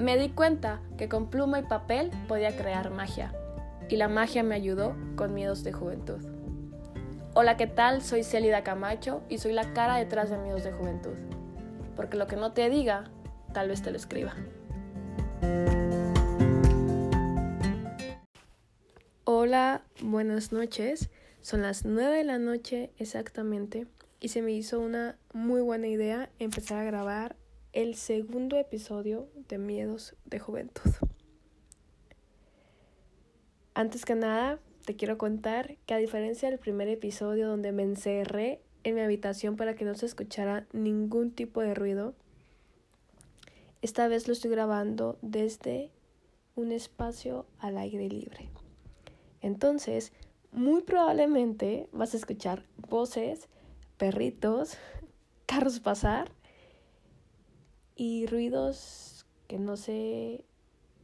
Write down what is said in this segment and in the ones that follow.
Me di cuenta que con pluma y papel podía crear magia, y la magia me ayudó con miedos de juventud. Hola, ¿qué tal? Soy Celida Camacho y soy la cara detrás de Miedos de Juventud, porque lo que no te diga, tal vez te lo escriba. Hola, buenas noches. Son las 9 de la noche exactamente y se me hizo una muy buena idea empezar a grabar el segundo episodio de Miedos de Juventud. Antes que nada, te quiero contar que a diferencia del primer episodio donde me encerré en mi habitación para que no se escuchara ningún tipo de ruido, esta vez lo estoy grabando desde un espacio al aire libre. Entonces, muy probablemente vas a escuchar voces, perritos, carros pasar y ruidos que no sé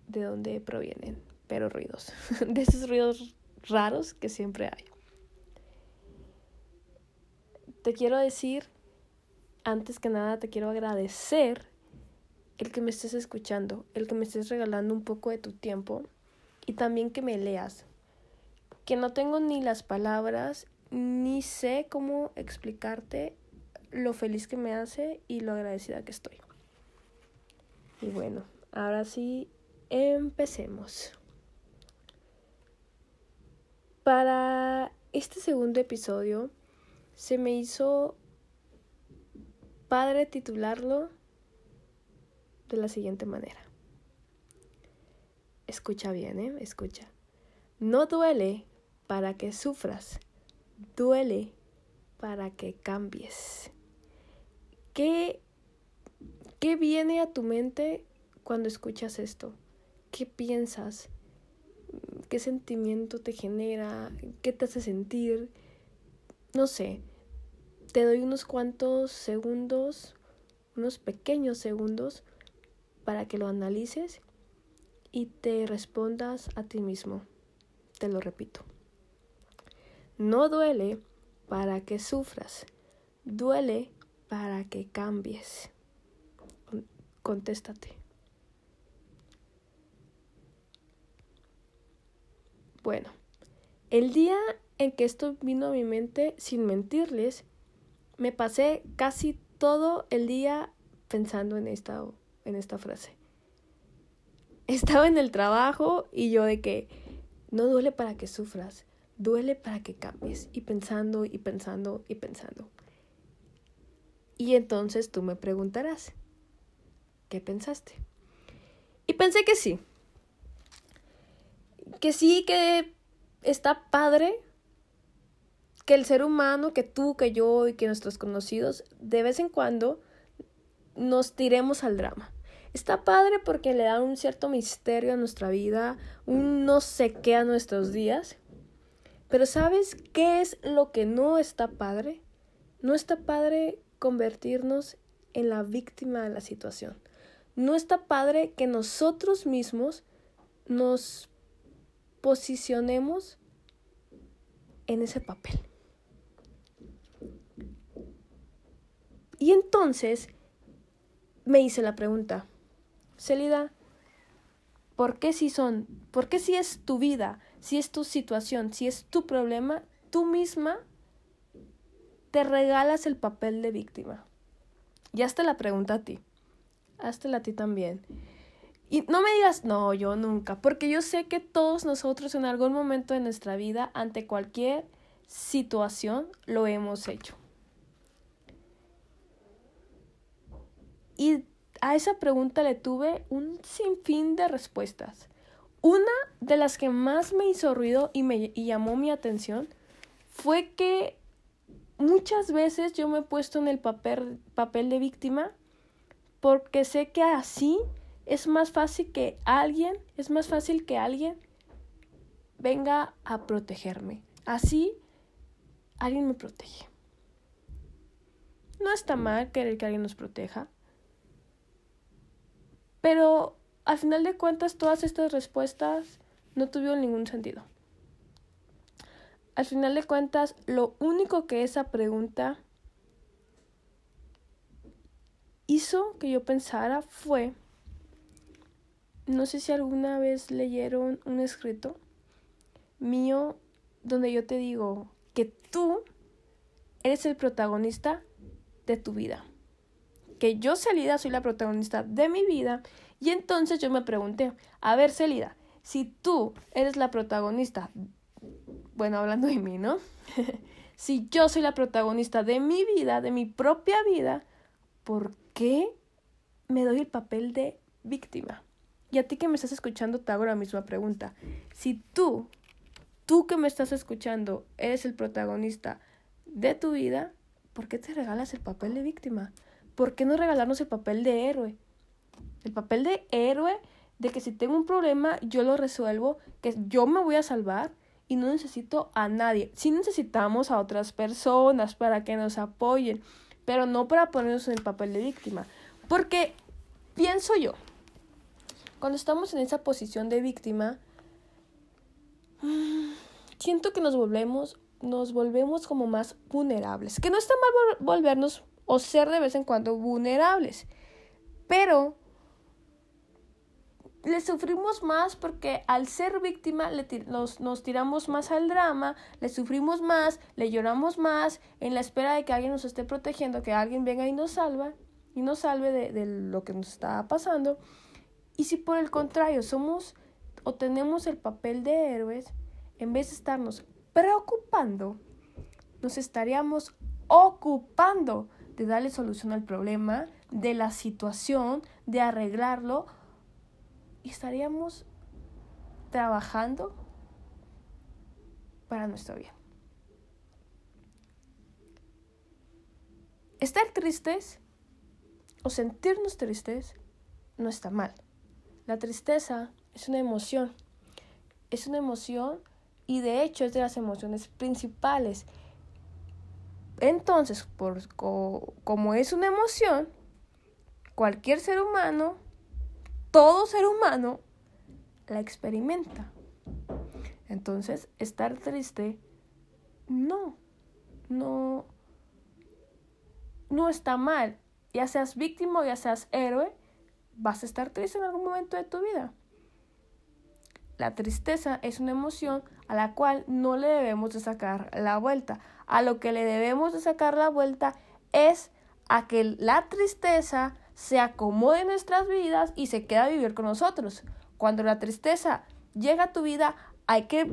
de dónde provienen, pero ruidos, de esos ruidos raros que siempre hay. Te quiero decir, antes que nada, te quiero agradecer el que me estés escuchando, el que me estés regalando un poco de tu tiempo y también que me leas, que no tengo ni las palabras ni sé cómo explicarte lo feliz que me hace y lo agradecida que estoy. Y bueno, ahora sí, empecemos. Para este segundo episodio se me hizo padre titularlo de la siguiente manera. Escucha bien, ¿eh? Escucha. No duele para que sufras, duele para que cambies. ¿Qué, ¿Qué viene a tu mente cuando escuchas esto? ¿Qué piensas? ¿Qué sentimiento te genera? ¿Qué te hace sentir? No sé, te doy unos cuantos segundos, unos pequeños segundos para que lo analices y te respondas a ti mismo. Te lo repito. No duele para que sufras, duele para que cambies. Contéstate. Bueno, el día en que esto vino a mi mente, sin mentirles, me pasé casi todo el día pensando en esta, en esta frase. Estaba en el trabajo y yo de que no duele para que sufras, duele para que cambies y pensando y pensando y pensando. Y entonces tú me preguntarás, ¿qué pensaste? Y pensé que sí, que sí, que está padre que el ser humano, que tú, que yo y que nuestros conocidos, de vez en cuando nos tiremos al drama. Está padre porque le da un cierto misterio a nuestra vida, un no sé qué a nuestros días. Pero ¿sabes qué es lo que no está padre? No está padre convertirnos en la víctima de la situación. No está padre que nosotros mismos nos posicionemos en ese papel. Y entonces me hice la pregunta, Celida, ¿por qué si son, por qué si es tu vida, si es tu situación, si es tu problema, tú misma te regalas el papel de víctima? Y hazte la pregunta a ti, hazte a ti también. Y no me digas, no, yo nunca, porque yo sé que todos nosotros en algún momento de nuestra vida, ante cualquier situación, lo hemos hecho. Y a esa pregunta le tuve un sinfín de respuestas. Una de las que más me hizo ruido y me llamó mi atención fue que muchas veces yo me he puesto en el papel, papel de víctima porque sé que así es más fácil que alguien, es más fácil que alguien venga a protegerme. Así alguien me protege. No está mal querer que alguien nos proteja. Pero al final de cuentas todas estas respuestas no tuvieron ningún sentido. Al final de cuentas, lo único que esa pregunta hizo que yo pensara fue no sé si alguna vez leyeron un escrito mío donde yo te digo que tú eres el protagonista de tu vida. Que yo, Celida, soy la protagonista de mi vida. Y entonces yo me pregunté, a ver, Celida, si tú eres la protagonista, bueno, hablando de mí, ¿no? si yo soy la protagonista de mi vida, de mi propia vida, ¿por qué me doy el papel de víctima? Y a ti que me estás escuchando te hago la misma pregunta. Si tú, tú que me estás escuchando, eres el protagonista de tu vida, ¿por qué te regalas el papel de víctima? ¿Por qué no regalarnos el papel de héroe? El papel de héroe de que si tengo un problema yo lo resuelvo, que yo me voy a salvar y no necesito a nadie. Sí necesitamos a otras personas para que nos apoyen, pero no para ponernos en el papel de víctima. Porque pienso yo, cuando estamos en esa posición de víctima, siento que nos volvemos nos volvemos como más vulnerables. Que no está mal volvernos o ser de vez en cuando vulnerables, pero le sufrimos más porque al ser víctima le nos, nos, tiramos más al drama, le sufrimos más, le lloramos más en la espera de que alguien nos esté protegiendo, que alguien venga y nos salva y nos salve de, de lo que nos está pasando. Y si por el contrario somos o tenemos el papel de héroes, en vez de estarnos preocupando, nos estaríamos ocupando de darle solución al problema, de la situación, de arreglarlo, estaríamos trabajando para nuestro bien. Estar tristes o sentirnos tristes no está mal. La tristeza es una emoción. Es una emoción y de hecho es de las emociones principales. Entonces, por, como es una emoción, cualquier ser humano, todo ser humano, la experimenta. Entonces, estar triste, no, no, no está mal. Ya seas víctima o ya seas héroe, vas a estar triste en algún momento de tu vida. La tristeza es una emoción a la cual no le debemos de sacar la vuelta. A lo que le debemos de sacar la vuelta es a que la tristeza se acomode en nuestras vidas y se quede a vivir con nosotros. Cuando la tristeza llega a tu vida, hay que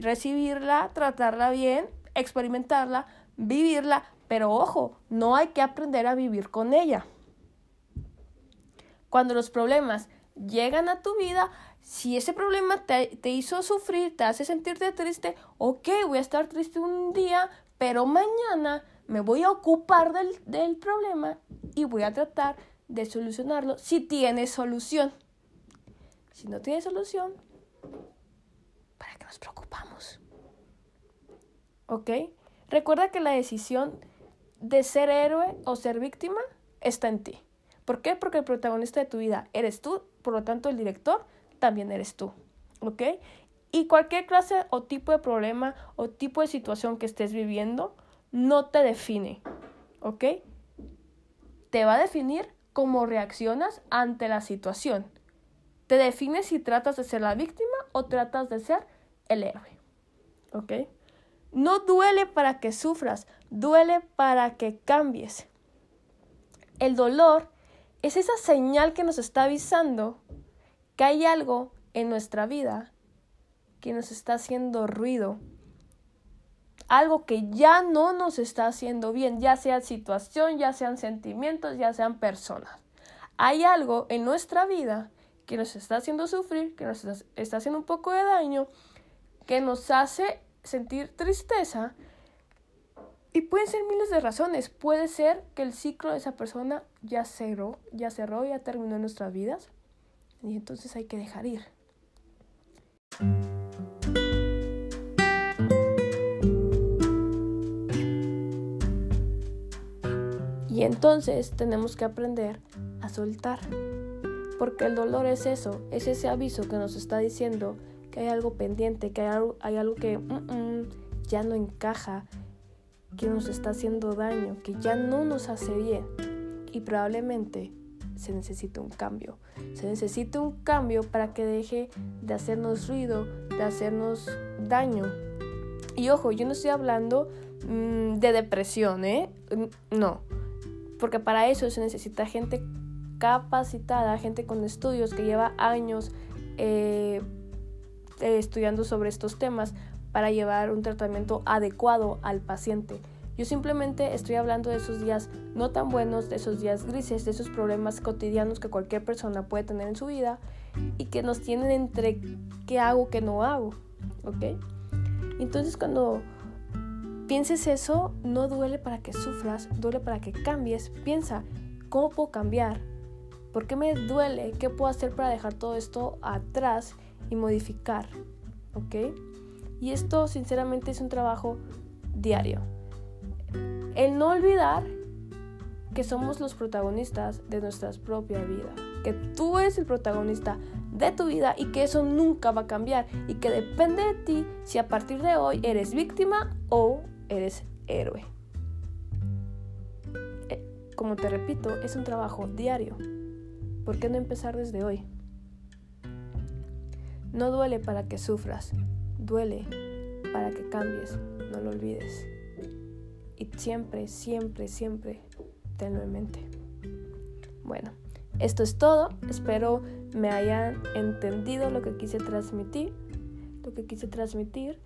recibirla, tratarla bien, experimentarla, vivirla, pero ojo, no hay que aprender a vivir con ella. Cuando los problemas llegan a tu vida, si ese problema te, hizo sufrir, te hace sentirte triste, ok, voy a estar triste un día, pero mañana me voy a ocupar del, del problema y voy a tratar de solucionarlo si tiene solución. Si no tiene solución, ¿para qué nos preocupamos? ¿Ok? Recuerda que la decisión de ser héroe o ser víctima está en ti. ¿Por qué? Porque el protagonista de tu vida eres tú, por lo tanto el director también eres tú. ¿Ok? Y cualquier clase o tipo de problema o tipo de situación que estés viviendo no te define. ¿Ok? Te va a definir cómo reaccionas ante la situación. Te define si tratas de ser la víctima o tratas de ser el héroe. ¿Ok? No duele para que sufras, duele para que cambies. El dolor es esa señal que nos está avisando que hay algo en nuestra vida que nos está haciendo ruido. Algo que ya no nos está haciendo bien, ya sea situación, ya sean sentimientos, ya sean personas. Hay algo en nuestra vida que nos está haciendo sufrir, que nos está haciendo un poco de daño, que nos hace sentir tristeza. Y pueden ser miles de razones. Puede ser que el ciclo de esa persona ya cerró, ya cerró, ya terminó en nuestras vidas y entonces hay que dejar ir. Entonces tenemos que aprender a soltar. Porque el dolor es eso, es ese aviso que nos está diciendo que hay algo pendiente, que hay algo, que ya no encaja, que nos está haciendo daño, que ya no nos hace bien. Y probablemente se necesita un cambio. Se necesita un cambio para que deje de hacernos ruido, de hacernos daño. Y ojo, yo no estoy hablando mm, de depresión, ¿eh? No, porque para eso se necesita gente capacitada, gente con estudios que lleva años eh, estudiando sobre estos temas para llevar un tratamiento adecuado al paciente. Yo simplemente estoy hablando de esos días no tan buenos, de esos días grises, de esos problemas cotidianos que cualquier persona puede tener en su vida y que nos tienen entre qué hago, qué no hago. ¿Ok? Entonces cuando pienses eso, no duele para que sufras, duele para que cambies. Piensa, ¿cómo puedo cambiar? ¿Por qué me duele? ¿Qué puedo hacer para dejar todo esto atrás y modificar? ¿Ok? Y esto sinceramente es un trabajo diario. El no olvidar que somos los protagonistas de nuestra propia vida, que tú eres el protagonista de tu vida y que eso nunca va a cambiar y que depende de ti si a partir de hoy eres víctima o eres héroe. Eh, como te repito, es un trabajo diario. ¿Por qué no empezar desde hoy? No duele para que sufras, duele para que cambies, no lo olvides. Y siempre, siempre, siempre tenlo en mente. Bueno, esto es todo. Espero me hayan entendido lo que quise transmitir. Lo que quise transmitir.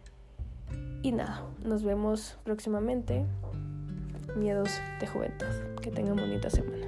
Y nada, nos vemos próximamente. Miedos de juventud. Que tengan bonita semana.